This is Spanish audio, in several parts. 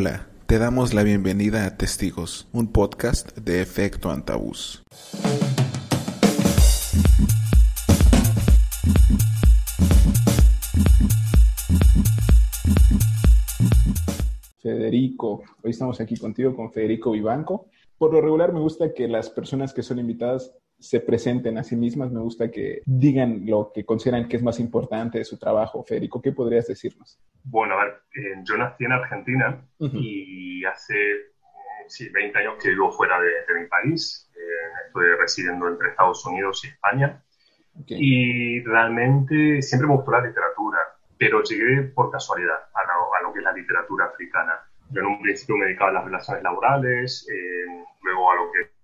Hola, te damos la bienvenida a Testigos, un podcast de efecto antabús. Federico, hoy estamos aquí contigo con Federico Vivanco. Por lo regular me gusta que las personas que son invitadas se presenten a sí mismas, me gusta que digan lo que consideran que es más importante de su trabajo. Federico, ¿qué podrías decirnos? Bueno, a ver, eh, yo nací en Argentina y hace sí, 20 años que vivo fuera de, mi país. Eh, estoy residiendo entre Estados Unidos y España. Y realmente siempre me gustó la literatura, pero llegué por casualidad a lo, a lo, que es la literatura africana. Yo en un principio me dedicaba a las relaciones laborales, eh, luego a lo que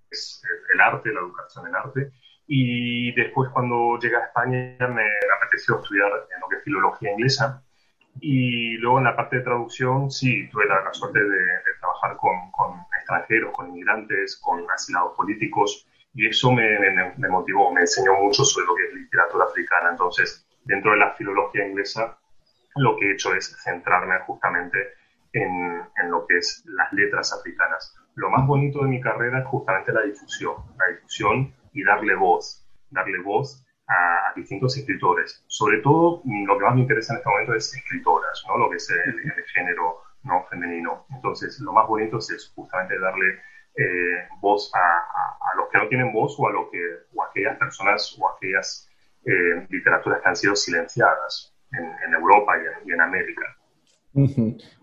el arte, la educación en arte. Y después cuando llegué a España me apeteció estudiar en lo que es filología inglesa. Y luego en la parte de traducción sí, tuve la, suerte de, trabajar con, con, extranjeros, con inmigrantes, con asilados políticos. Y eso me, me, motivó, me enseñó mucho sobre lo que es literatura africana. Entonces, dentro de la filología inglesa, lo que he hecho es centrarme justamente en, en lo que es las letras africanas lo más bonito de mi carrera es justamente la difusión, la difusión y darle voz, darle voz a, distintos escritores. Sobre todo, lo que más me interesa en este momento es escritoras, ¿no? lo que es el, género no femenino. Entonces, lo más bonito es justamente darle eh, voz a, los que no tienen voz o a, lo que, aquellas personas o aquellas eh, literaturas que han sido silenciadas en, Europa y en América.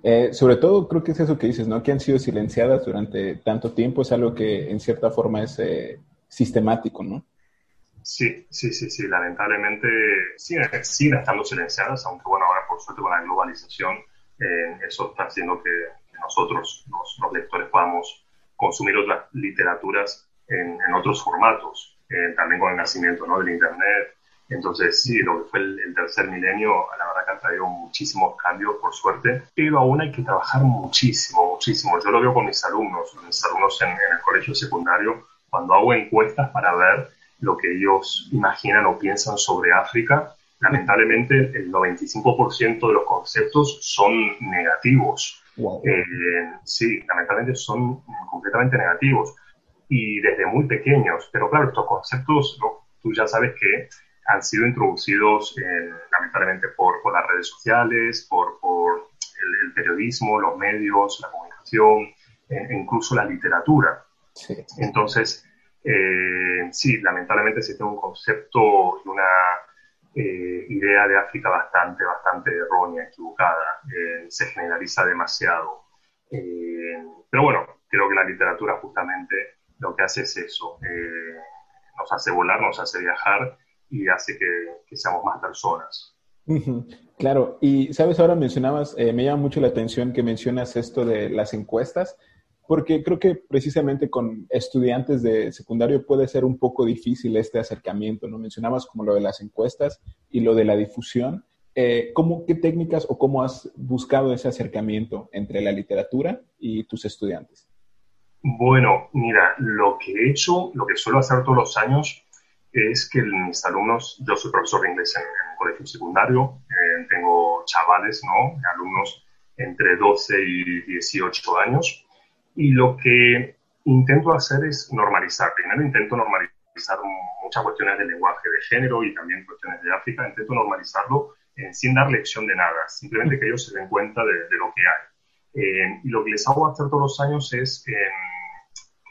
Eh, sobre todo creo que es eso que dices, ¿no? Que han sido silenciadas durante tanto tiempo, es algo que en cierta forma es eh, sistemático, ¿no? Sí, sí, sí, sí, lamentablemente siguen, estando silenciadas, aunque bueno, ahora por suerte con la globalización eh, eso está haciendo que, nosotros, los, lectores, podamos consumir otras literaturas en, en otros formatos, también con el nacimiento ¿no? del Internet, entonces, sí, lo que fue el, tercer milenio, la verdad que ha traído muchísimos cambios, por suerte, pero aún hay que trabajar muchísimo, muchísimo. Yo lo veo con mis alumnos, mis alumnos en, el colegio secundario, cuando hago encuestas para ver lo que ellos imaginan o piensan sobre África, lamentablemente el 95% de los conceptos son negativos. Eh, sí, lamentablemente son completamente negativos y desde muy pequeños. Pero claro, estos conceptos, tú ya sabes que han sido introducidos lamentablemente por, por, las redes sociales, por, por el, periodismo, los medios, la comunicación, e incluso la literatura. Entonces, eh, sí, lamentablemente existe un concepto y una eh, idea de África bastante, bastante errónea, equivocada. Eh, se generaliza demasiado. pero bueno, creo que la literatura justamente lo que hace es eso. nos hace volar, nos hace viajar y hace que, seamos más personas. Claro, y sabes, ahora mencionabas, eh, me llama mucho la atención que mencionas esto de las encuestas, porque creo que precisamente con estudiantes de secundario puede ser un poco difícil este acercamiento, ¿no? Mencionabas como lo de las encuestas y lo de la difusión. Eh, ¿cómo, ¿Qué técnicas o cómo has buscado ese acercamiento entre la literatura y tus estudiantes? Bueno, mira, lo que he hecho, lo que suelo hacer todos los años es que mis alumnos, yo soy profesor de inglés en, un colegio secundario, eh, tengo chavales, ¿no? Alumnos entre 12 y 18 años, y lo que intento hacer es normalizar. Primero intento normalizar muchas cuestiones del lenguaje de género y también cuestiones de África, intento normalizarlo eh, sin dar lección de nada, simplemente que ellos se den cuenta de, lo que hay. Eh, y lo que les hago hacer todos los años es que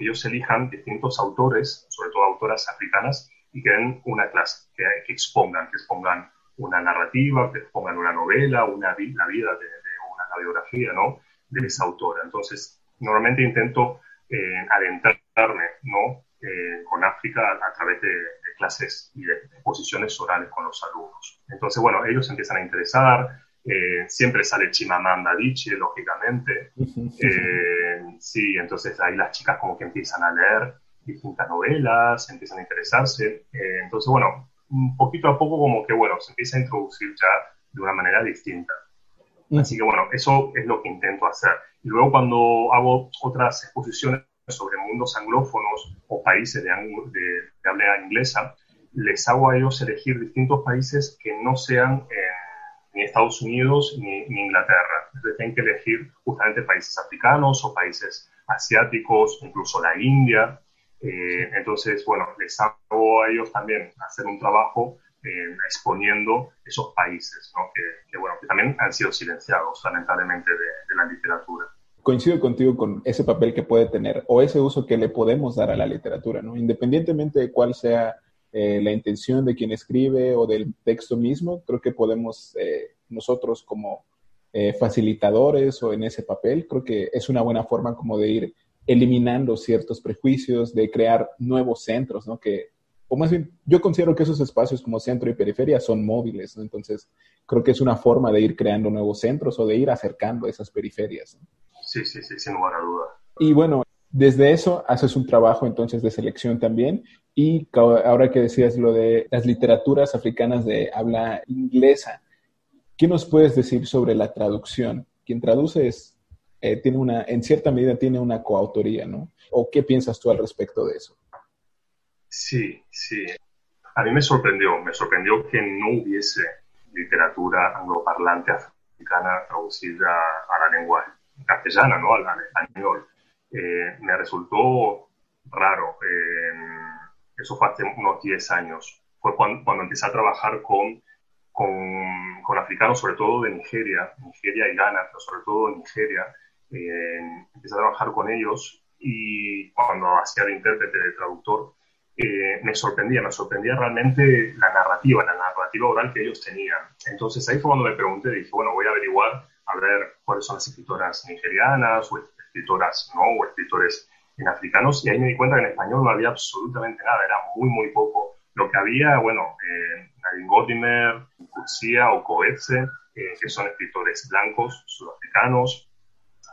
ellos elijan distintos autores, sobre todo autoras africanas, y que den una clase, que, expongan, que expongan una narrativa, que expongan una novela, una, la vida de, una biografía, ¿no? De esa autora. Entonces, normalmente intento eh, adentrarme, ¿no? Eh, con África a, través de, clases y de exposiciones orales con los alumnos. Entonces, bueno, ellos empiezan a interesar, eh, siempre sale Chimamanda Adichie, lógicamente. sí, entonces ahí las chicas como que empiezan a leer distintas novelas, empiezan a interesarse. Eh, entonces, bueno, un poquito a poco como que, bueno, se empieza a introducir ya de una manera distinta. Mm. Así que, bueno, eso es lo que intento hacer. Y luego cuando hago otras exposiciones sobre mundos anglófonos o países de, de, habla inglesa, les hago a ellos elegir distintos países que no sean ni Estados Unidos ni, Inglaterra. Entonces tienen que elegir justamente países africanos o países asiáticos, incluso la India. Eh, entonces, bueno, les hago a ellos también hacer un trabajo eh, exponiendo esos países, ¿no? que, bueno, que también han sido silenciados, lamentablemente, de, la literatura. Coincido contigo con ese papel que puede tener o ese uso que le podemos dar a la literatura, ¿no? independientemente de cuál sea eh, la intención de quien escribe o del texto mismo, creo que podemos eh, nosotros como eh, facilitadores o en ese papel, creo que es una buena forma como de ir eliminando ciertos prejuicios, de crear nuevos centros, ¿no? Que, o más bien, yo considero que esos espacios como centro y periferia son móviles, ¿no? Entonces, creo que es una forma de ir creando nuevos centros o de ir acercando esas periferias. Sí, sí, sí, sin lugar a duda. Y bueno, desde eso haces un trabajo entonces de selección también y ahora que decías lo de las literaturas africanas de habla inglesa, ¿qué nos puedes decir sobre la traducción? Quien traduce es, eh, tiene una, en cierta medida tiene una coautoría, ¿no? ¿O qué piensas tú al respecto de eso? Sí, sí. A mí me sorprendió, me sorprendió que no hubiese literatura angloparlante africana traducida a la lengua castellana, ¿no? Al, español. Eh, me resultó raro. Eh, eso fue hace unos 10 años. Fue cuando, cuando empecé a trabajar con, con, con, africanos, sobre todo de Nigeria, Nigeria y Ghana, pero sobre todo Nigeria. Eh, empecé a trabajar con ellos y cuando hacía de intérprete, de traductor, eh, me sorprendía, me sorprendía realmente la narrativa, la narrativa oral que ellos tenían. Entonces ahí fue cuando me pregunté, dije, bueno, voy a averiguar, a ver cuáles son las escritoras nigerianas o escritoras, ¿no? O escritores en africanos y ahí me di cuenta que en español no había absolutamente nada, era muy, muy poco. Lo que había, bueno, eh, Nadine Gordimer, o Coetze, eh, que son escritores blancos, sudafricanos.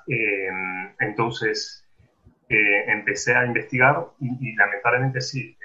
Eh, entonces, eh, empecé a investigar y, lamentablemente sí,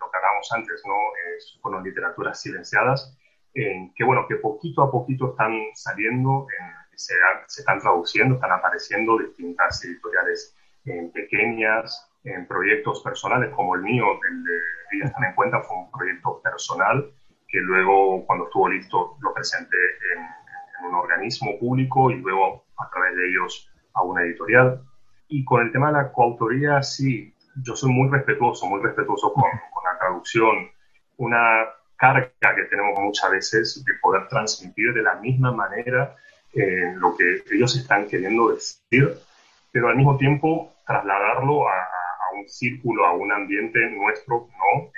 lo que hablábamos antes, ¿no? Es, literaturas silenciadas, que bueno, que poquito a poquito están saliendo, se, se están traduciendo, están apareciendo distintas editoriales en pequeñas, en proyectos personales como el mío, el de Vidas en Cuenta, fue un proyecto personal que luego, cuando estuvo listo, lo presenté en, un organismo público y luego a través de ellos a una editorial. Y con el tema de la coautoría, sí, yo soy muy respetuoso, muy respetuoso con, con la traducción. Una carga que tenemos muchas veces de poder transmitir de la misma manera eh, lo que ellos están queriendo decir, pero al mismo tiempo trasladarlo a, un círculo, a un ambiente nuestro, ¿no?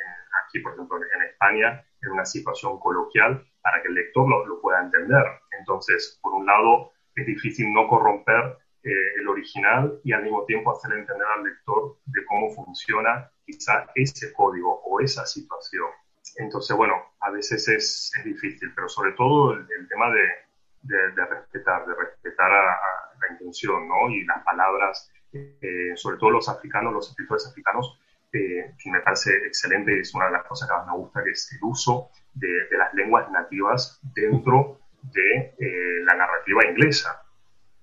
aquí, por ejemplo, en España, en una situación coloquial, para que el lector lo, pueda entender. Entonces, por un lado, es difícil no corromper eh, el original y al mismo tiempo hacer entender al lector de cómo funciona quizá ese código o esa situación. Entonces, bueno, a veces es, es difícil, pero sobre todo el, tema de, de, respetar, de respetar a, la intención, ¿no? Y las palabras eh, sobre todo los africanos, los escritores africanos, eh, que me parece excelente, es una de las cosas que más me gusta, que es el uso de, las lenguas nativas dentro de eh, la narrativa inglesa.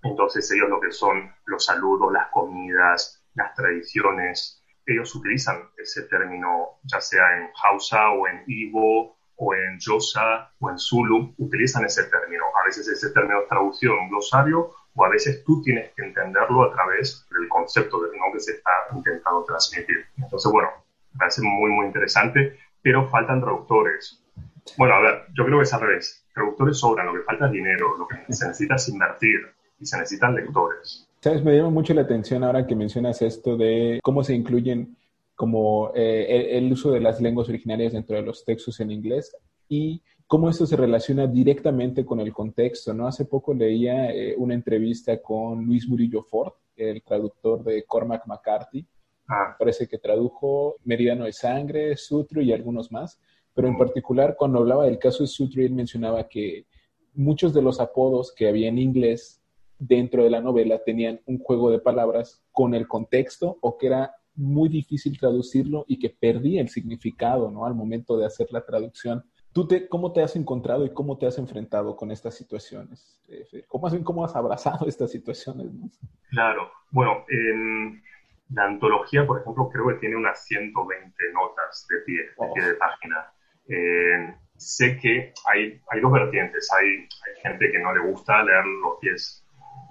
Entonces ellos lo que son los saludos, las comidas, las tradiciones, ellos utilizan ese término, ya sea en Hausa o en Igbo o en Yosa o en Zulu, utilizan ese término. A veces ese término es traducido en un glosario o a veces tú tienes que entenderlo a través del concepto de lo que se está intentando transmitir. Entonces, bueno, me parece muy, muy interesante, pero faltan traductores. Bueno, a ver, yo creo que es al revés. Traductores sobran, lo que falta es dinero, lo que se necesita es invertir y se necesitan lectores. Sabes, me llama mucho la atención ahora que mencionas esto de cómo se incluyen como eh, el, uso de las lenguas originarias dentro de los textos en inglés y cómo esto se relaciona directamente con el contexto, ¿no? Hace poco leía eh, una entrevista con Luis Murillo Ford, el traductor de Cormac McCarthy. Ah. Parece que tradujo Meridiano de Sangre, Sutro y algunos más. Pero en particular, cuando hablaba del caso de Sutro, él mencionaba que muchos de los apodos que había en inglés dentro de la novela tenían un juego de palabras con el contexto o que era muy difícil traducirlo y que perdía el significado, ¿no? Al momento de hacer la traducción. ¿Tú te, cómo te has encontrado y cómo te has enfrentado con estas situaciones? Eh, ¿Cómo, has, ¿Cómo has abrazado estas situaciones? Claro, bueno, en la antología, por ejemplo, creo que tiene unas 120 notas de pie, de, pie de página. sé que hay, hay dos vertientes. Hay, hay gente que no le gusta leer los pies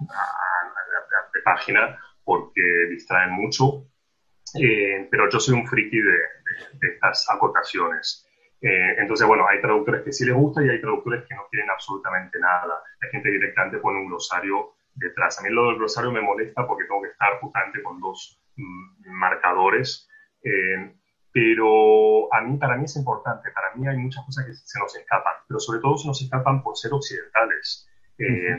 de página porque distraen mucho, eh, pero yo soy un friki de, estas acotaciones. Eh, entonces, bueno, hay traductores que sí les gusta y hay traductores que no quieren absolutamente nada. Hay gente que directamente pone un glosario detrás. A mí lo del glosario me molesta porque tengo que estar justamente con dos mm, marcadores. Eh, pero a mí, para mí es importante. Para mí hay muchas cosas que se nos escapan, pero sobre todo se nos escapan por ser occidentales,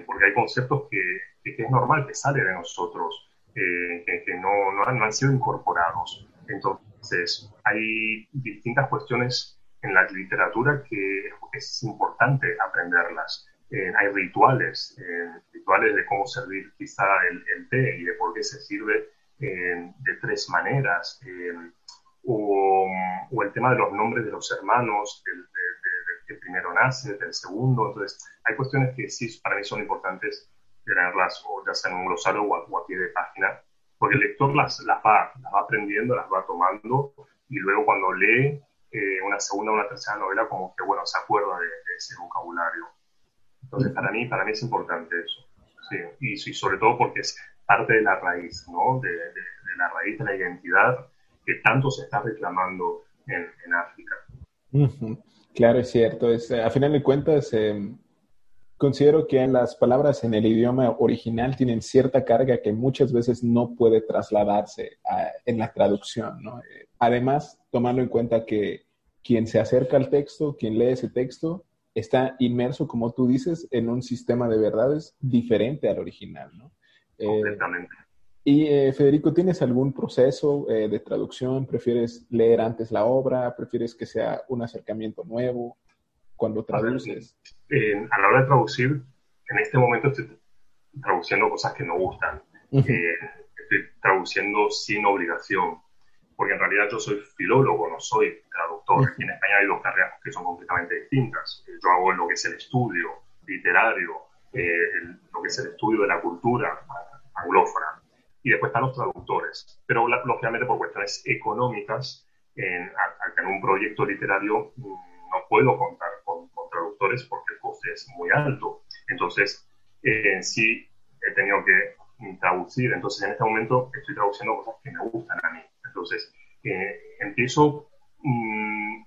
porque hay conceptos que, que, es normal que sale de nosotros. Eh, que, no, no, han, sido incorporados. Entonces, hay distintas cuestiones en la literatura que es importante aprenderlas. Eh, hay rituales, eh, rituales de cómo servir quizá el, té y de por qué se sirve de tres maneras. O, o, el tema de los nombres de los hermanos, del, que primero nace, del segundo. Entonces, hay cuestiones que sí para mí son importantes tenerlas o ya sea en un glosario o a, pie de página, porque el lector las, las, va, las va aprendiendo, las va tomando y luego cuando lee eh, una segunda o una tercera novela como que, bueno, se acuerda de, ese vocabulario. Entonces, para mí, para mí es importante eso. Sí. Y, sobre todo porque es parte de la raíz, ¿no? De, la raíz de la identidad que tanto se está reclamando en, en África. Claro, es cierto. Es, a final de cuentas, eh, Considero que las palabras en el idioma original tienen cierta carga que muchas veces no puede trasladarse en la traducción. Además, tomando en cuenta que quien se acerca al texto, quien lee ese texto, está inmerso, como tú dices, en un sistema de verdades diferente al original. ¿no? Eh, Completamente. y eh, Federico, ¿tienes algún proceso eh, de traducción? ¿Prefieres leer antes la obra? ¿Prefieres que sea un acercamiento nuevo? cuando traduces? A la hora de traducir, en este momento estoy traduciendo cosas que no gustan. Eh, estoy traduciendo sin obligación, porque en realidad yo soy filólogo, no soy traductor. Aquí en España hay dos carreras que son completamente distintas. Yo hago lo que es el estudio literario, eh, lo que es el estudio de la cultura anglófona. Y después están los traductores. Pero lógicamente por cuestiones económicas, en, en un proyecto literario mm, no puedo contar porque el coste es muy alto. Entonces, eh, sí he tenido que traducir. Entonces, en este momento estoy traduciendo cosas que me gustan a mí. Entonces, eh, empiezo mm,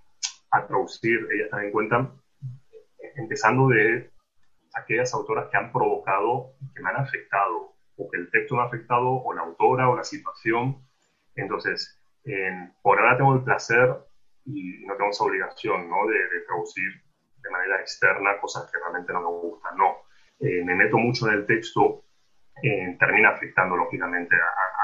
a traducir, ellas también cuentan, empezando de aquellas autoras que han provocado, que me han afectado, o que el texto me ha afectado, o la autora, o la situación. Entonces, por ahora tengo el placer y no tengo esa obligación ¿no? de, de traducir de manera externa cosas que realmente no me gustan. No, eh, me meto mucho en el texto, eh, termina afectando lógicamente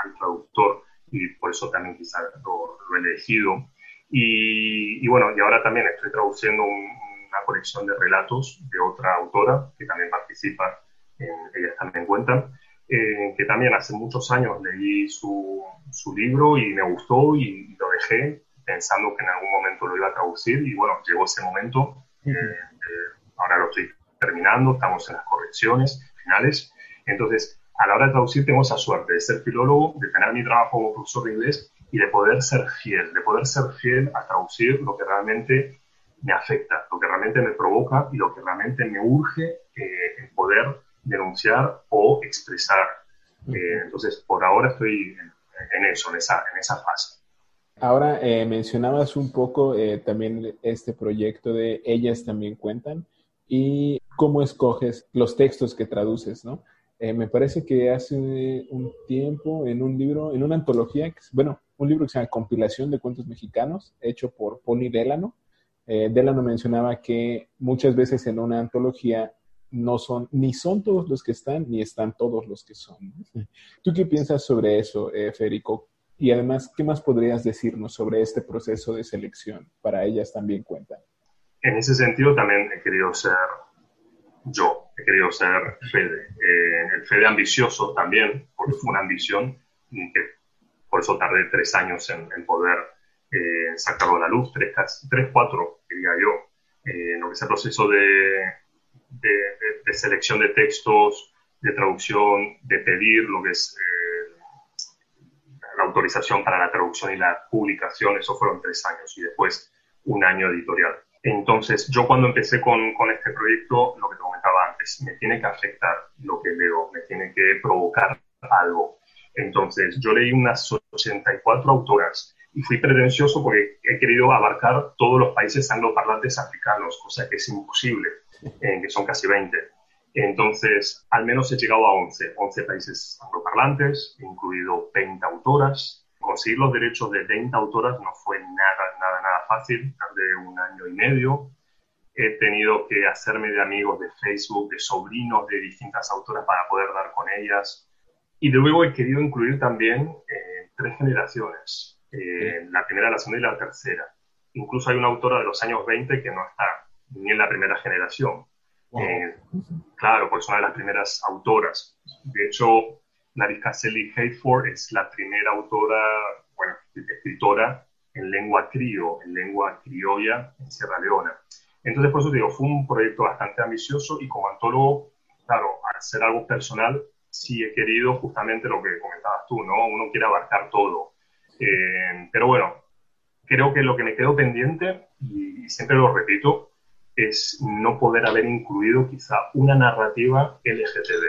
al traductor y por eso también quizás lo, he elegido. Y, bueno, y ahora también estoy traduciendo una colección de relatos de otra autora que también participa, en, ellas también cuentan, eh, que también hace muchos años leí su, su libro y me gustó y lo dejé pensando que en algún momento lo iba a traducir y bueno, llegó ese momento eh, ahora lo estoy terminando, estamos en las correcciones finales. Entonces, a la hora de traducir tengo esa suerte de ser filólogo, de tener mi trabajo como profesor de inglés y de poder ser fiel, de poder ser fiel a traducir lo que realmente me afecta, lo que realmente me provoca y lo que realmente me urge eh, poder denunciar o expresar. Eh, entonces, por ahora estoy en, eso, en esa, en esa fase. Ahora eh, mencionabas un poco eh, también este proyecto de Ellas también cuentan y cómo escoges los textos que traduces, ¿no? Eh, me parece que hace un tiempo en un libro, en una antología, bueno, un libro que se llama Compilación de Cuentos Mexicanos, hecho por Pony Delano. Delano mencionaba que muchas veces en una antología no son, ni son todos los que están, ni están todos los que son. ¿Tú qué piensas sobre eso, Federico? Y además, ¿qué más podrías decirnos sobre este proceso de selección? Para ellas también cuentan. En ese sentido también he querido ser yo, he querido ser Fede. Eh, el Fede ambicioso también, porque fue una ambición que por eso tardé tres años en, poder eh, sacarlo a la luz, tres, tres cuatro, diría yo, eh, en lo que es el proceso de, de, de, selección de textos, de traducción, de pedir lo que es la autorización para la traducción y la publicación, eso fueron tres años y después un año editorial. Entonces, yo cuando empecé con, con, este proyecto, lo que te comentaba antes, me tiene que afectar lo que leo, me tiene que provocar algo. Entonces, yo leí unas 84 autoras y fui pretencioso porque he querido abarcar todos los países angloparlantes africanos, cosa que es imposible, que son casi 20. Entonces, al menos he llegado a 11, 11 países angloparlantes, incluido 20 autoras. Conseguir los derechos de 20 autoras no fue nada, nada, nada fácil, de un año y medio. He tenido que hacerme de amigos de Facebook, de sobrinos de distintas autoras para poder dar con ellas. Y luego he querido incluir también eh, tres generaciones, eh, la primera, la segunda y la tercera. Incluso hay una autora de los años 20 que no está ni en la primera generación. Eh, claro, pues una de las primeras autoras. De hecho, Larissa Caselli Hayford es la primera autora, bueno, escritora en lengua crío, en lengua criolla en Sierra Leona. Entonces, por eso digo, fue un proyecto bastante ambicioso y como antólogo, claro, ser algo personal, sí he querido justamente lo que comentabas tú, ¿no? Uno quiere abarcar todo. Eh, pero bueno, creo que lo que me quedó pendiente, y siempre lo repito, es no poder haber incluido quizá una narrativa LGTB.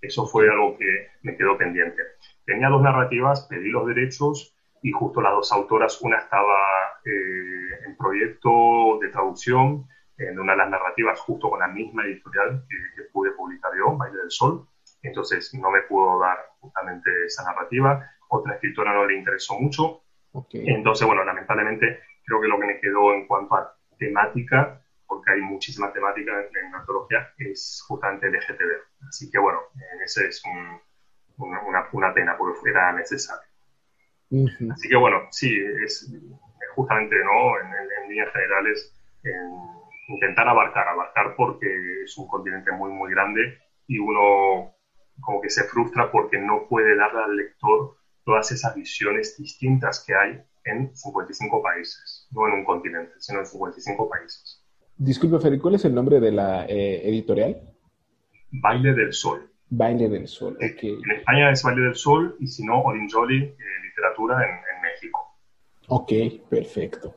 Eso fue algo que me quedó pendiente. Tenía dos narrativas, pedí los derechos y justo las dos autoras, una estaba eh, en proyecto de traducción en una de las narrativas justo con la misma editorial que, que pude publicar yo, Baile del Sol, entonces no me pudo dar justamente esa narrativa. Otra escritora no le interesó mucho. Entonces, bueno, lamentablemente creo que lo que me quedó en cuanto a temática porque hay muchísima temática en, antología, es justamente LGTB. Así que bueno, ese es una, una, pena porque era necesario. Así que bueno, sí, es justamente ¿no? en, líneas generales intentar abarcar, abarcar porque es un continente muy, muy grande y uno como que se frustra porque no puede darle al lector todas esas visiones distintas que hay en 55 países, no en un continente, sino en 55 países. Disculpe, Fede, ¿cuál es el nombre de la eh, editorial? Baile del Sol. Baile del Sol, ok. En España es Baile del Sol y si no, Olinjoli, eh, Literatura en, México. Ok, perfecto.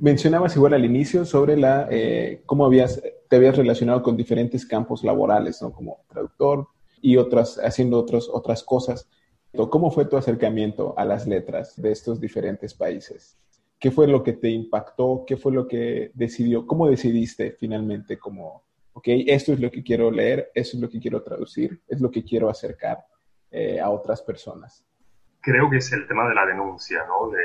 Mencionabas igual al inicio sobre la eh, cómo habías, te habías relacionado con diferentes campos laborales, ¿no? Como traductor y otras, haciendo otras otras cosas. ¿Cómo fue tu acercamiento a las letras de estos diferentes países? ¿Qué fue lo que te impactó? ¿Qué fue lo que decidió? ¿Cómo decidiste finalmente como, ok, esto es lo que quiero leer, esto es lo que quiero traducir, es lo que quiero acercar eh, a otras personas? Creo que es el tema de la denuncia, ¿no? De,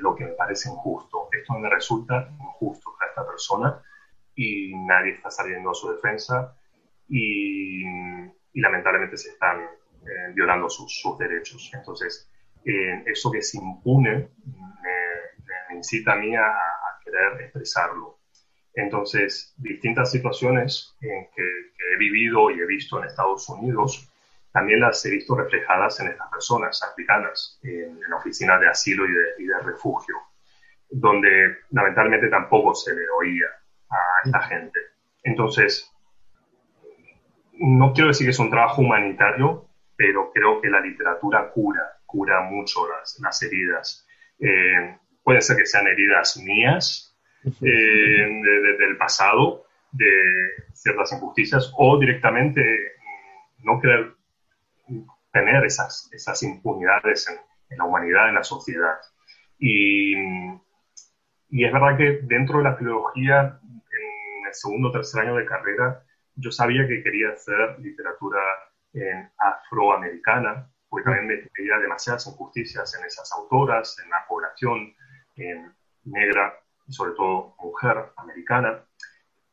lo que me parece injusto. Esto me resulta injusto para esta persona y nadie está saliendo a su defensa y, lamentablemente se están eh, violando sus, derechos. Entonces, eh, eso que se impune incita a mí a, querer expresarlo. Entonces, distintas situaciones en que, he vivido y he visto en Estados Unidos, también las he visto reflejadas en estas personas africanas, en, la oficina de asilo y de, refugio, donde lamentablemente tampoco se le oía a esta gente. Entonces, no quiero decir que es un trabajo humanitario, pero creo que la literatura cura, cura mucho las, las heridas. Eh, puede ser que sean heridas mías eh, del pasado, de ciertas injusticias, o directamente mm, no querer tener esas, esas impunidades en, la humanidad, en la sociedad. Y, y, es verdad que dentro de la filología, en el segundo o tercer año de carrera, yo sabía que quería hacer literatura en afroamericana, porque también me veía demasiadas injusticias en esas autoras, en la población negra y sobre todo mujer americana.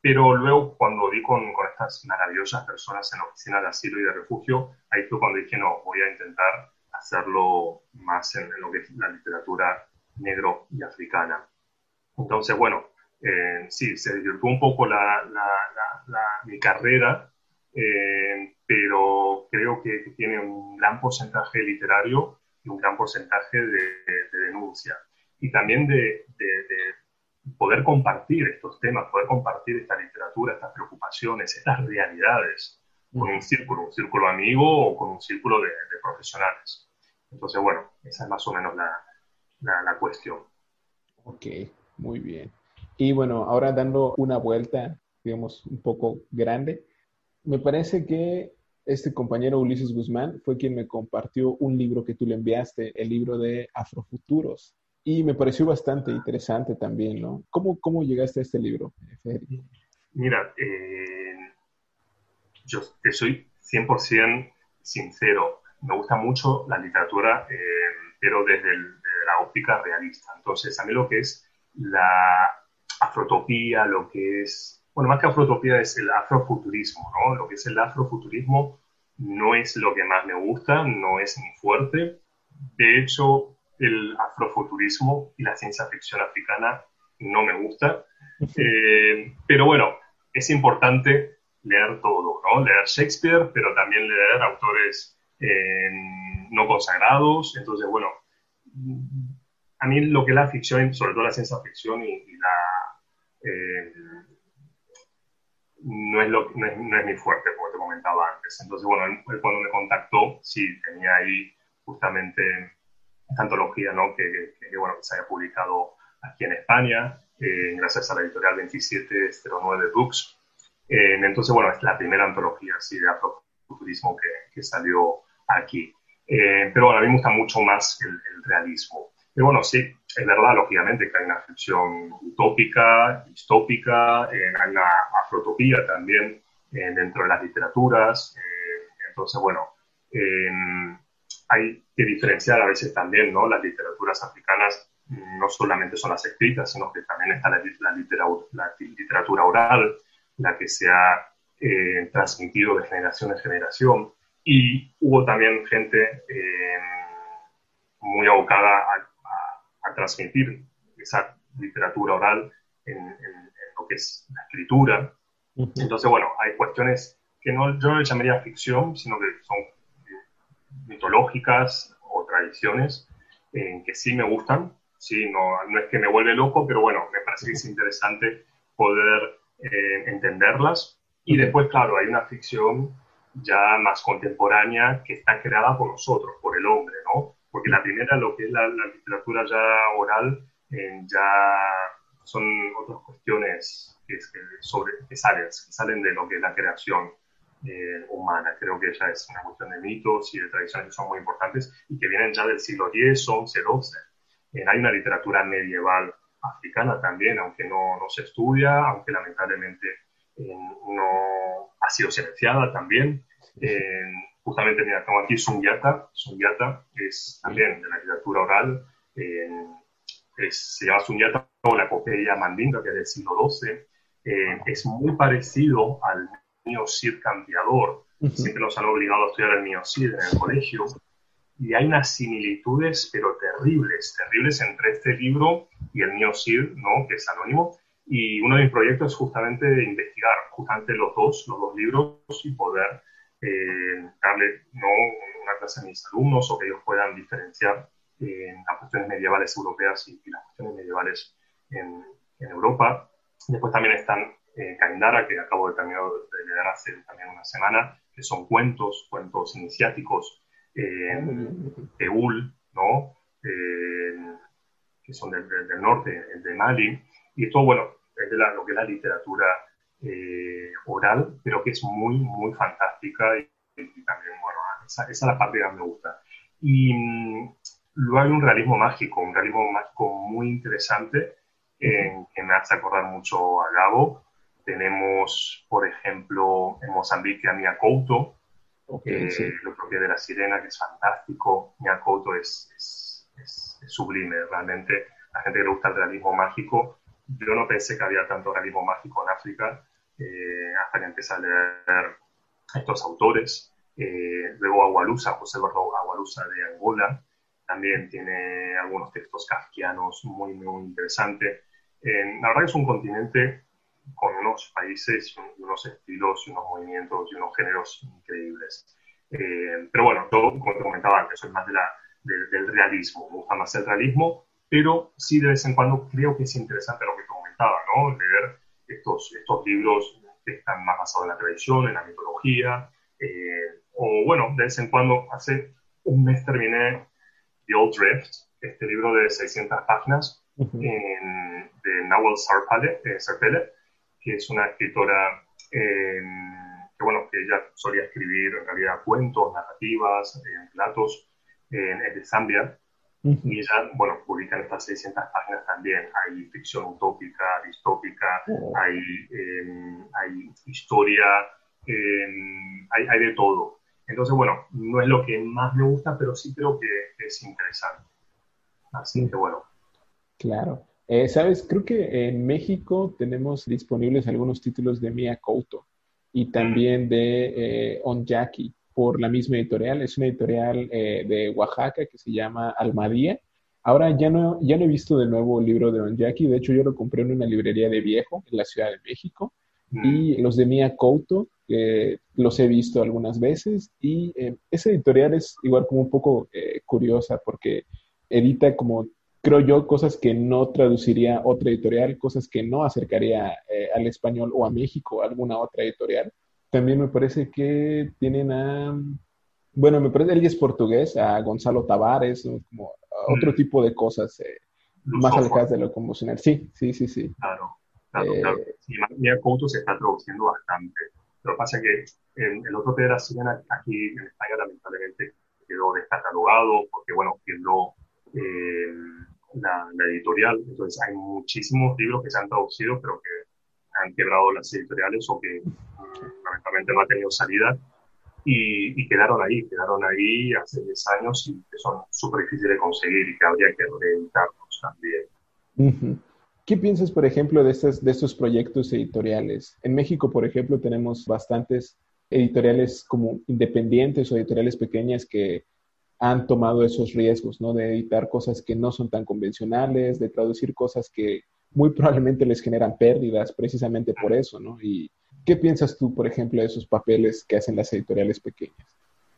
Pero luego cuando di con, con, estas maravillosas personas en la oficina de asilo y de refugio, ahí fue cuando dije, no, voy a intentar hacerlo más en, lo que es la literatura negro y africana. Entonces, bueno, eh, sí, se desvirtuó un poco la, la, mi carrera, eh, pero creo que, tiene un gran porcentaje literario y un gran porcentaje de, de denuncia y también de, poder compartir estos temas, poder compartir esta literatura, estas preocupaciones, estas realidades con un círculo, un círculo amigo o con un círculo de, profesionales. Entonces, bueno, esa es más o menos la, la, cuestión. Ok, muy bien. Y bueno, ahora dando una vuelta, digamos, un poco grande, me parece que este compañero Ulises Guzmán fue quien me compartió un libro que tú le enviaste, el libro de Afrofuturos. Y me pareció bastante interesante también, ¿no? ¿Cómo, cómo llegaste a este libro, Mira, eh, yo te soy 100% sincero. Me gusta mucho la literatura, eh, pero desde, la óptica realista. Entonces, a mí lo que es la afrotopía, lo que es, bueno, más que afrotopía es el afrofuturismo, ¿no? Lo que es el afrofuturismo no es lo que más me gusta, no es muy fuerte. De hecho, el afrofuturismo y la ciencia ficción africana no me gusta. Eh, pero bueno, es importante leer todo, ¿no? Leer Shakespeare, pero también leer autores eh, no consagrados. Entonces, bueno, a mí lo que es la ficción, sobre todo la ciencia ficción y, la... Eh, no es, lo, no, es, no es, mi fuerte, como te comentaba antes. Entonces, bueno, él, cuando me contactó, sí, tenía ahí justamente esta antología, ¿no? Que, que, bueno, que se haya publicado aquí en España, eh, gracias a la editorial 2709 Books. Eh, entonces, bueno, es la primera antología así de afrofuturismo que, que salió aquí. Eh, pero bueno, a mí me gusta mucho más el, el, realismo. Pero bueno, sí, es verdad, lógicamente, que hay una ficción utópica, distópica, hay una afrotopía también dentro de las literaturas. entonces, bueno, hay que diferenciar a veces también, ¿no? Las literaturas africanas no solamente son las escritas, sino que también está la, la, literatura, oral, la que se ha eh, transmitido de generación en generación. Y hubo también gente eh, muy abocada a, transmitir esa literatura oral en, lo que es la escritura. Entonces, bueno, hay cuestiones que no, yo no le llamaría ficción, sino que son mitológicas o tradiciones eh, que sí me gustan, sí, no, no es que me vuelve loco, pero bueno, me parece que es interesante poder eh, entenderlas. Y después, claro, hay una ficción ya más contemporánea que está creada por nosotros, por el hombre, ¿no? Porque la primera, lo que es la, literatura ya oral, eh, ya son otras cuestiones que, sobre, que, salen, que salen de lo que es la creación eh, humana. Creo que ya es una cuestión de mitos y de tradiciones que son muy importantes y que vienen ya del siglo X, XI, XII. Eh, hay una literatura medieval africana también, aunque no, no se estudia, aunque lamentablemente eh, no ha sido silenciada también. justamente, mira, tengo aquí Sungyata. Sungyata es también de la literatura oral. se llama Sungyata o la epopeya mandinga, que es del siglo XII. es muy parecido al Cid cambiador. Siempre nos han obligado a estudiar el Cid en el colegio. Y hay unas similitudes, pero terribles, terribles entre este libro y el Cid, ¿no? que es anónimo. Y uno de mis proyectos es justamente investigar justamente los dos, los dos libros y poder eh, darle ¿no? una clase a mis alumnos o que ellos puedan diferenciar eh, las cuestiones medievales europeas y, las cuestiones medievales en, en Europa. Después también están eh, que acabo de terminar de leer hace también una semana, que son cuentos, cuentos iniciáticos, eh, Eul, ¿no? Eh, que son del, norte, de Mali, y esto, bueno, es de lo que es la literatura eh, oral, pero que es muy, muy fantástica y, también, bueno, esa, esa, es la parte que más me gusta. Y mm, luego hay un realismo mágico, un realismo mágico muy interesante, que me hace acordar mucho a Gabo, tenemos, por ejemplo, en Mozambique a Mia Couto, okay, eh, lo propio de la sirena, que es fantástico. Mia Couto es, es, sublime, realmente. La gente que le gusta el realismo mágico, yo no pensé que había tanto realismo mágico en África, eh, hasta que empecé a leer estos autores. Eh, luego Agualusa, José Eduardo Agualusa de Angola, también tiene algunos textos kafkianos muy, muy interesantes. la verdad es un continente con unos países unos estilos unos movimientos y unos géneros increíbles. Eh, pero bueno, yo, como te comentaba antes, soy más de la, del realismo, me gusta más el realismo, pero sí de vez en cuando creo que es interesante lo que te comentaba, ¿no? Leer estos, estos libros que están más basados en la tradición, en la mitología, eh, o bueno, de vez en cuando, hace un mes terminé The Old Drift, este libro de 600 páginas, de Nawal eh, Sarpele, que es una escritora que, bueno, que ella solía escribir en realidad cuentos, narrativas, relatos de Zambia. Y ella, bueno, publica en estas 600 páginas también. Hay ficción utópica, distópica, oh. hay, hay historia, hay, hay de todo. Entonces, bueno, no es lo que más me gusta, pero sí creo que, es interesante. Así que bueno. Claro. Eh, Sabes, creo que en México tenemos disponibles algunos títulos de Mia Couto y también de eh, Onjaki por la misma editorial. Es una editorial eh, de Oaxaca que se llama Almadía. Ahora ya no, ya no he visto de nuevo el libro de Onjaki. De hecho, yo lo compré en una librería de viejo en la Ciudad de México. Mm. Y los de Mia Couto los he visto algunas veces y eh, esa editorial es igual como un poco eh, curiosa porque edita como, creo yo, cosas que no traduciría otra editorial, cosas que no acercaría eh, al español o a México, alguna otra editorial. También me parece que tienen a, bueno, me parece él es portugués, a Gonzalo Tavares, como otro mm. tipo de cosas más alejadas de lo convencional. Sí, sí, sí, sí. Claro. Claro, claro. Mia Couto se está traduciendo bastante. Lo que pasa es que el, otro que era Siena aquí en España lamentablemente quedó descatalogado porque, bueno, quedó eh, la, editorial. Entonces hay muchísimos libros que se han traducido pero que han quebrado las editoriales o que mm, lamentablemente no han tenido salida y, quedaron ahí, quedaron ahí hace 10 años y que son súper difíciles de conseguir y que habría que reeditarlos también. ¿Qué piensas, por ejemplo, de estos, de estos proyectos editoriales? En México, por ejemplo, tenemos bastantes editoriales como independientes o editoriales pequeñas que han tomado esos riesgos, ¿no? De editar cosas que no son tan convencionales, de traducir cosas que muy probablemente les generan pérdidas precisamente por eso, ¿no? ¿Y qué piensas tú, por ejemplo, de esos papeles que hacen las editoriales pequeñas?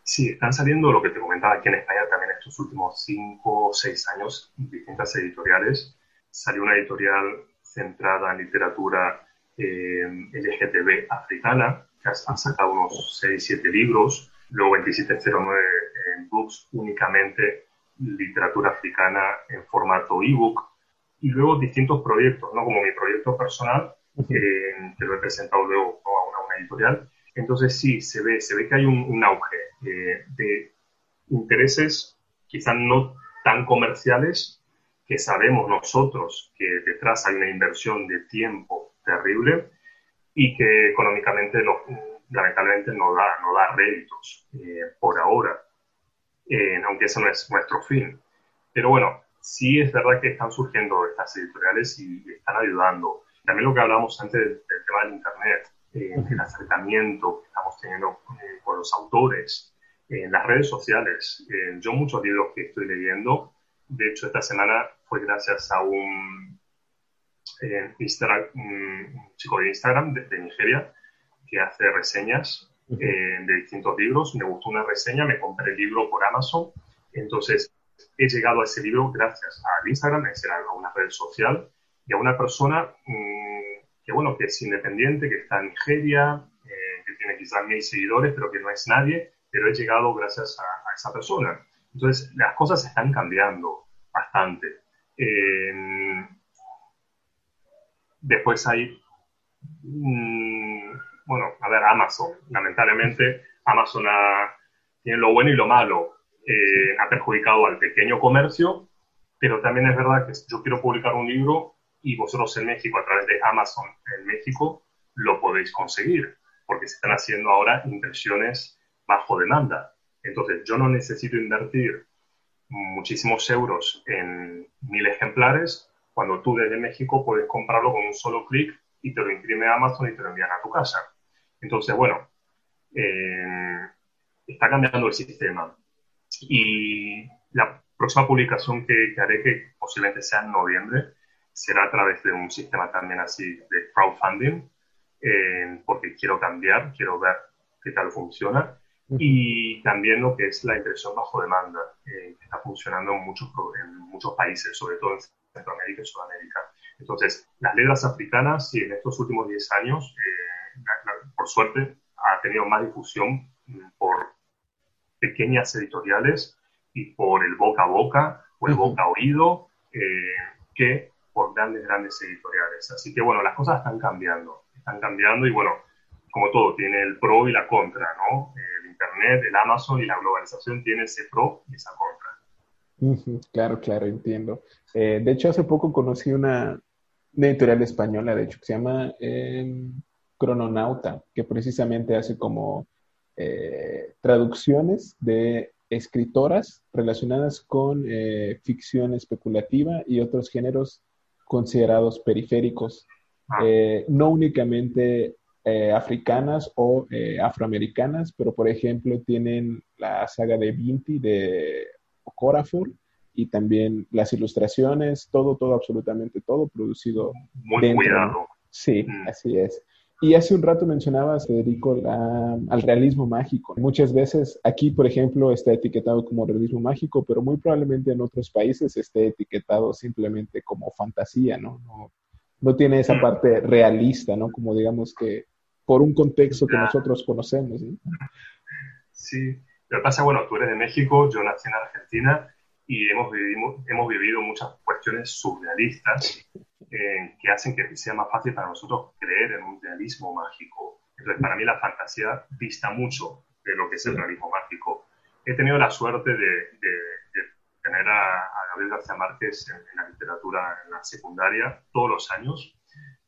Sí, están saliendo lo que te comentaba aquí en España también estos últimos cinco o seis años, distintas editoriales salió una editorial centrada en literatura eh, LGTB africana, que ha sacado unos 6-7 libros, luego 2709 en Books únicamente literatura africana en formato ebook, y luego distintos proyectos, ¿no? como mi proyecto personal, eh, que lo he presentado luego a una, editorial. Entonces sí, se ve, se ve que hay un, auge eh, de intereses quizás no tan comerciales, que sabemos nosotros que detrás hay una inversión de tiempo terrible y que económicamente lamentablemente no da, no da réditos eh, por ahora, eh, aunque ese no es nuestro fin. Pero bueno, sí es verdad que están surgiendo estas editoriales y están ayudando. También lo que hablamos antes del, tema del Internet, eh, el acercamiento que estamos teniendo con los autores, en las redes sociales. yo muchos libros que estoy leyendo de hecho, esta semana fue gracias a un, eh, chico de Instagram de, Nigeria que hace reseñas eh, de distintos libros. Me gustó una reseña, me compré el libro por Amazon. Entonces, he llegado a ese libro gracias al Instagram, es a una red social y a una persona mm, que, bueno, que es independiente, que está en Nigeria, eh, que tiene quizás mil seguidores, pero que no es nadie, pero he llegado gracias a, a esa persona. Entonces, las cosas están cambiando bastante. Eh, después hay, mm, bueno, a ver, Amazon. Lamentablemente, Amazon tiene lo bueno y lo malo. Eh, ha perjudicado al pequeño comercio, pero también es verdad que yo quiero publicar un libro y vosotros en México, a través de Amazon en México, lo podéis conseguir, porque se están haciendo ahora impresiones bajo demanda. Entonces, yo no necesito invertir muchísimos euros en mil ejemplares, cuando tú desde México puedes comprarlo con un solo clic y te lo imprime Amazon y te lo envían a tu casa. Entonces, bueno, eh, está cambiando el sistema. Y la próxima publicación que, haré, que posiblemente sea en noviembre, será a través de un sistema también así de crowdfunding, eh, porque quiero cambiar, quiero ver qué tal funciona y también lo que es la impresión bajo demanda, eh, que está funcionando en muchos, en muchos países, sobre todo en Centroamérica y Sudamérica. Entonces, las letras africanas, sí, en estos últimos 10 años, eh, por suerte, ha tenido más difusión por pequeñas editoriales y por el boca a boca o el boca a oído. Eh, que por grandes, grandes editoriales. Así que bueno, las cosas están cambiando, están cambiando y bueno, como todo, tiene el pro y la contra, ¿no? El Internet, el Amazon y la globalización tiene ese pro y esa contra. claro, claro, entiendo. Eh, de hecho, hace poco conocí una, editorial española, de hecho, que se llama eh, Crononauta, que precisamente hace como eh, traducciones de escritoras relacionadas con eh, ficción especulativa y otros géneros considerados periféricos, ah. eh, no únicamente africanas o afroamericanas, pero por ejemplo tienen la saga de Vinti de Corafor y también las ilustraciones, todo, todo, absolutamente todo producido. Muy cuidado. Sí, mm. así es. Y hace un rato mencionabas, Federico, al realismo mágico. Muchas veces aquí, por ejemplo, está etiquetado como realismo mágico, pero muy probablemente en otros países esté etiquetado simplemente como fantasía, ¿no? No, tiene esa parte realista, ¿no? Como digamos que por un contexto que nosotros conocemos. ¿no? Sí, lo que pasa, bueno, tú eres de México, yo nací en Argentina y hemos vivido, hemos vivido muchas cuestiones surrealistas eh, que hacen que sea más fácil para nosotros creer en un realismo mágico. Entonces, para mí la fantasía dista mucho de lo que es el realismo mágico. He tenido la suerte de, tener a, Gabriel García Márquez en, la literatura en la secundaria todos los años,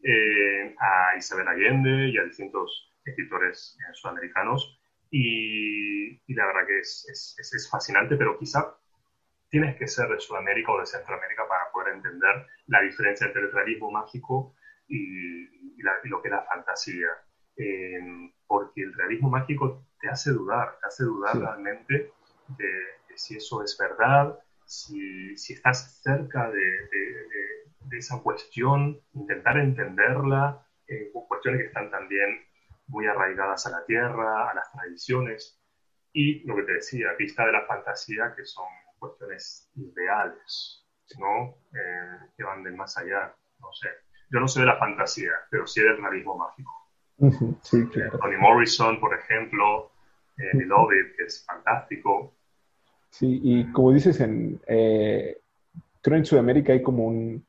eh, a Isabel Allende y a distintos escritores eh, sudamericanos. Y, la verdad que es, es, es fascinante, pero quizá tienes que ser de Sudamérica o de Centroamérica para poder entender la diferencia entre el realismo mágico y, lo que es la fantasía. Eh, porque el realismo mágico te hace dudar, te hace dudar realmente de, si eso es verdad, si, estás cerca de, esa cuestión, intentar entenderla, eh, cuestiones que están también muy arraigadas a la tierra, a las tradiciones, y lo que te decía, vista de la fantasía, que son cuestiones ideales, ¿no? Eh, que van del más allá, no sé. Yo no soy de la fantasía, pero sí del realismo mágico. Sí, claro. Tony Morrison, por ejemplo, eh, Beloved, que es fantástico. Sí, y como dices, en, eh, creo en Sudamérica hay como un,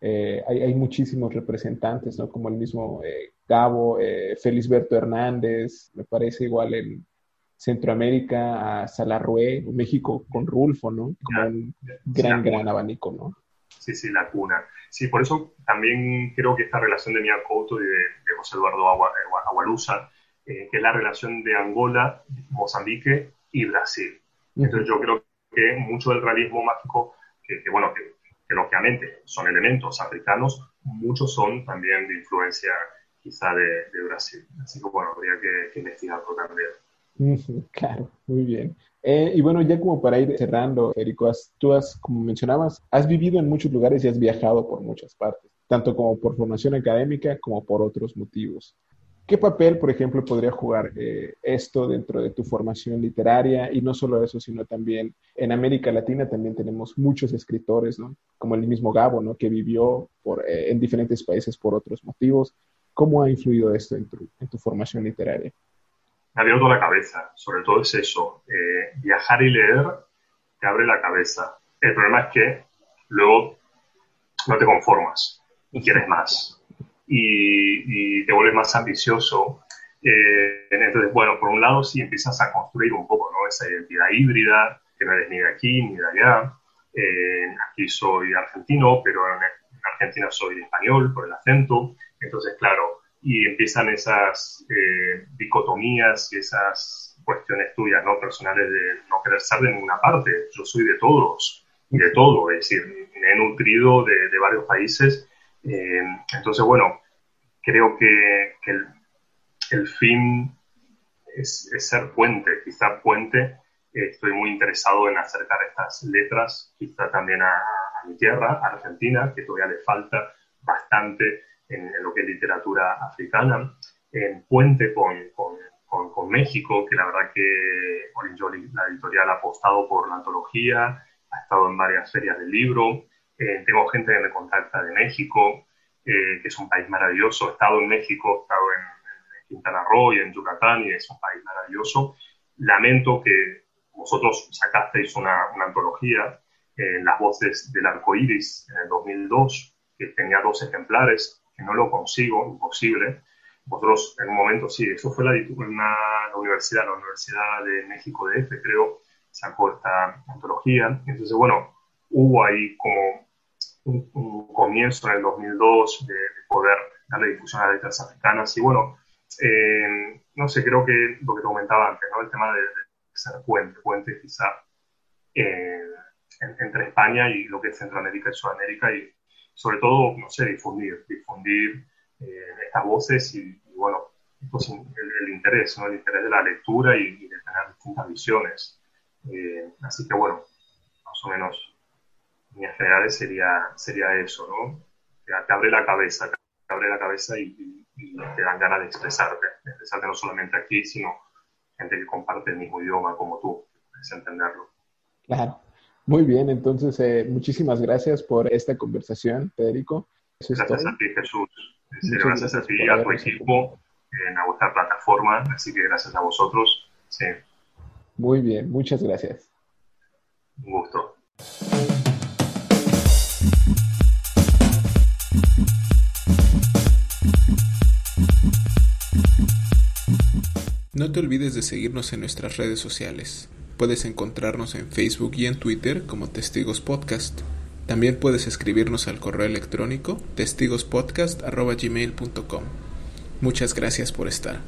eh, hay, hay, muchísimos representantes, ¿no? Como el mismo Gabo, Felisberto Hernández, me parece igual el Centroamérica a Salarrué, México con Rulfo, ¿no? Como un gran, gran abanico, ¿no? Sí, sí, la cuna. Sí, por eso también creo que esta relación de Mia Couto y de, José Eduardo Agualusa, eh, que es la relación de Angola, Mozambique y Brasil. Entonces yo creo que mucho del realismo mágico, que, bueno, que, lógicamente son elementos africanos, muchos son también de influencia quizá de, Brasil. Así que bueno, habría que, que investigarlo también. Claro, muy bien. Eh, y bueno, ya como para ir cerrando, Federico, tú has, como mencionabas, has vivido en muchos lugares y has viajado por muchas partes, tanto como por formación académica como por otros motivos. ¿Qué papel, por ejemplo, podría jugar eh, esto dentro de tu formación literaria? Y no solo eso, sino también en América Latina también tenemos muchos escritores, ¿no? Como el mismo Gabo, ¿no? Que vivió eh, en diferentes países por otros motivos. ¿Cómo ha influido esto en tu formación literaria? Me ha abierto la cabeza. Sobre todo es eso. Eh, viajar y leer te abre la cabeza. El problema es que luego no te conformas y quieres más. Y, te vuelves más ambicioso. Eh, entonces, bueno, por un lado sí empiezas a construir un poco ¿no? esa identidad híbrida, que no eres ni de aquí ni de allá. Eh, aquí soy argentino, pero en Argentina soy español por el acento. Entonces, claro, y empiezan esas eh, dicotomías y esas cuestiones tuyas, ¿no? Personales de no querer ser de ninguna parte. Yo soy de todos y de todo, es decir, me he nutrido de, varios países. Eh, entonces, bueno, creo que, el, fin es, ser puente, quizá puente. estoy muy interesado en acercar estas letras, quizá también a, a mi tierra, a Argentina, que todavía le falta bastante en, lo que es literatura africana, en puente con, con, con, México, que la verdad que la editorial ha apostado por la antología, ha estado en varias ferias del libro, eh, tengo gente que me contacta de México, eh, que es un país maravilloso, he estado en México, he estado en, Quintana Roo y en Yucatán y es un país maravilloso. Lamento que vosotros sacasteis una, una antología en Las Voces del Arco Iris en el 2002, que tenía dos ejemplares, no lo consigo, imposible. Vosotros, en un momento, sí, eso fue la, una, la universidad, la Universidad de México de F, creo, sacó esta antología. Entonces, bueno, hubo ahí como un, comienzo en el 2002 de, poder darle difusión a las letras africanas. Y bueno, eh, no sé, creo que lo que te comentaba antes, ¿no? El tema de, ser puente, puente quizá eh, entre España y lo que es Centroamérica y Sudamérica y sobre todo, no sé, difundir, difundir eh, estas voces y, bueno, pues el, interés, ¿no? El interés de la lectura y, de tener distintas visiones. así que bueno, más o menos líneas generales sería, sería eso, ¿no? Te, abre la cabeza, te abre la cabeza y, te dan ganas de expresarte, de expresarte no solamente aquí, sino gente que comparte el mismo idioma como tú, es entenderlo. Claro. Muy bien, entonces eh, muchísimas gracias por esta conversación, Federico. gracias a ti, Jesús. gracias, a ti y a tu equipo en vuestra plataforma, así que gracias a vosotros. Sí. Muy bien, muchas gracias. Un gusto. No te olvides de seguirnos en nuestras redes sociales. Puedes encontrarnos en Facebook y en Twitter como Testigos Podcast. También puedes escribirnos al correo electrónico testigospodcast.gmail.com. Muchas gracias por estar.